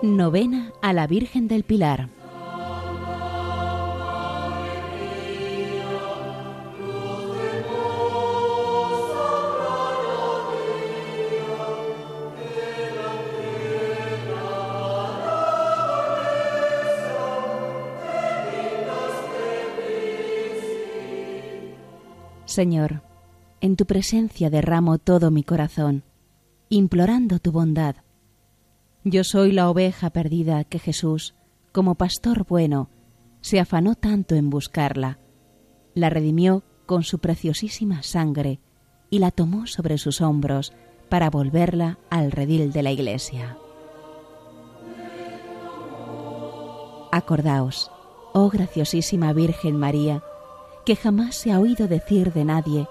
Novena a la Virgen del Pilar. Señor, en tu presencia derramo todo mi corazón, implorando tu bondad. Yo soy la oveja perdida que Jesús, como pastor bueno, se afanó tanto en buscarla, la redimió con su preciosísima sangre y la tomó sobre sus hombros para volverla al redil de la Iglesia. Acordaos, oh graciosísima Virgen María, que jamás se ha oído decir de nadie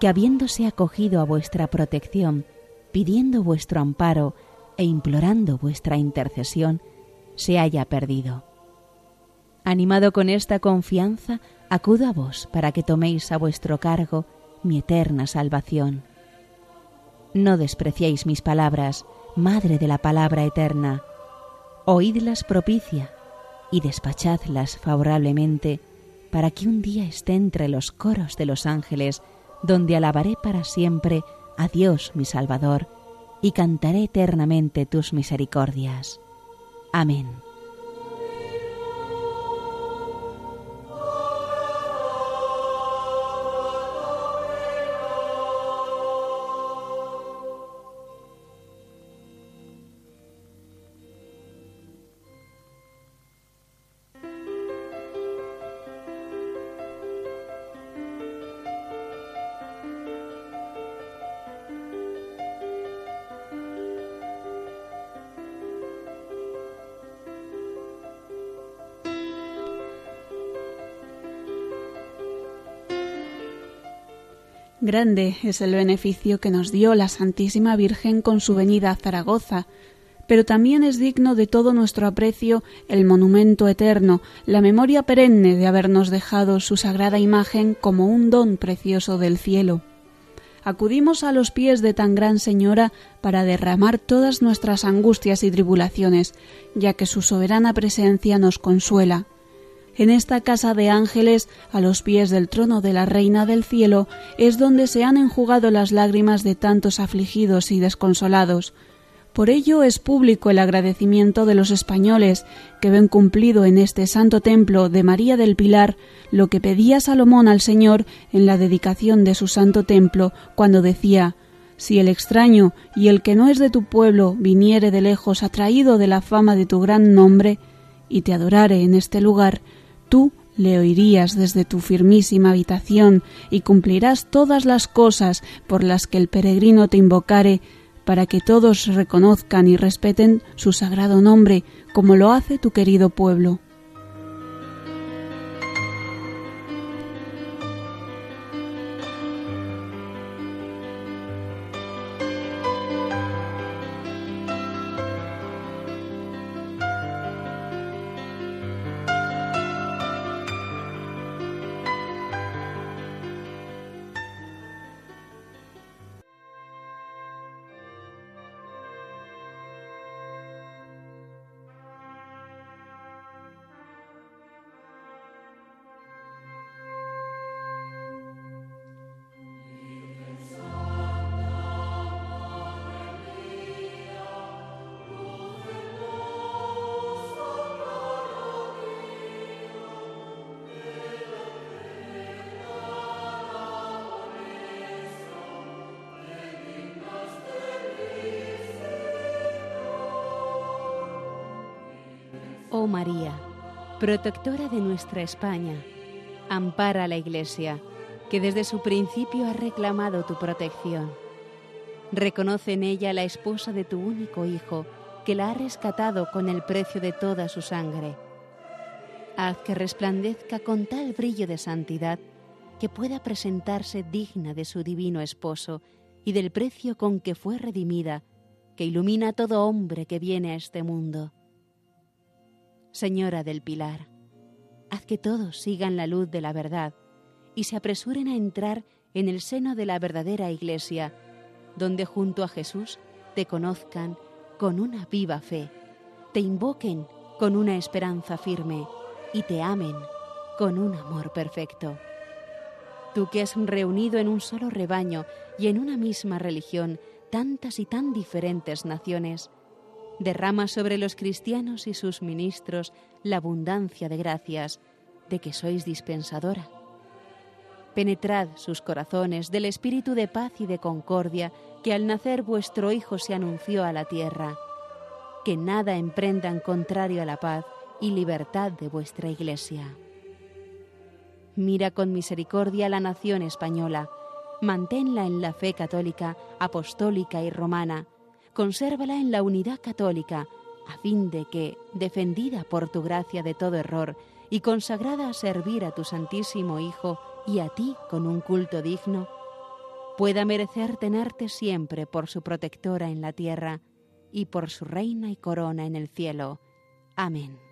que habiéndose acogido a vuestra protección, pidiendo vuestro amparo e implorando vuestra intercesión, se haya perdido. Animado con esta confianza, acudo a vos para que toméis a vuestro cargo mi eterna salvación. No despreciéis mis palabras, Madre de la palabra eterna. Oídlas propicia y despachadlas favorablemente para que un día esté entre los coros de los ángeles, donde alabaré para siempre a Dios mi Salvador, y cantaré eternamente tus misericordias. Amén. Grande es el beneficio que nos dio la Santísima Virgen con su venida a Zaragoza, pero también es digno de todo nuestro aprecio el monumento eterno, la memoria perenne de habernos dejado su sagrada imagen como un don precioso del cielo. Acudimos a los pies de tan gran Señora para derramar todas nuestras angustias y tribulaciones, ya que su soberana presencia nos consuela. En esta casa de ángeles, a los pies del trono de la Reina del Cielo, es donde se han enjugado las lágrimas de tantos afligidos y desconsolados. Por ello es público el agradecimiento de los españoles que ven cumplido en este santo templo de María del Pilar lo que pedía Salomón al Señor en la dedicación de su santo templo cuando decía Si el extraño y el que no es de tu pueblo viniere de lejos atraído de la fama de tu gran nombre y te adorare en este lugar, tú le oirías desde tu firmísima habitación y cumplirás todas las cosas por las que el peregrino te invocare, para que todos reconozcan y respeten su sagrado nombre, como lo hace tu querido pueblo. Oh María, protectora de nuestra España, ampara a la Iglesia, que desde su principio ha reclamado tu protección. Reconoce en ella la esposa de tu único Hijo, que la ha rescatado con el precio de toda su sangre. Haz que resplandezca con tal brillo de santidad que pueda presentarse digna de su divino esposo y del precio con que fue redimida, que ilumina a todo hombre que viene a este mundo. Señora del Pilar, haz que todos sigan la luz de la verdad y se apresuren a entrar en el seno de la verdadera Iglesia, donde junto a Jesús te conozcan con una viva fe te invoquen con una esperanza firme y te amen con un amor perfecto. Tú que has reunido en un solo rebaño y en una misma religión tantas y tan diferentes naciones, derrama sobre los cristianos y sus ministros la abundancia de gracias de que sois dispensadora. Penetrad sus corazones del espíritu de paz y de concordia que al nacer vuestro Hijo se anunció a la tierra. Que nada emprendan contrario a la paz y libertad de vuestra Iglesia. Mira con misericordia la nación española, manténla en la fe católica, apostólica y romana, consérvala en la unidad católica, a fin de que, defendida por tu gracia de todo error y consagrada a servir a tu Santísimo Hijo y a ti con un culto digno, pueda merecer tenerte siempre por su protectora en la tierra y por su reina y corona en el cielo. Amén.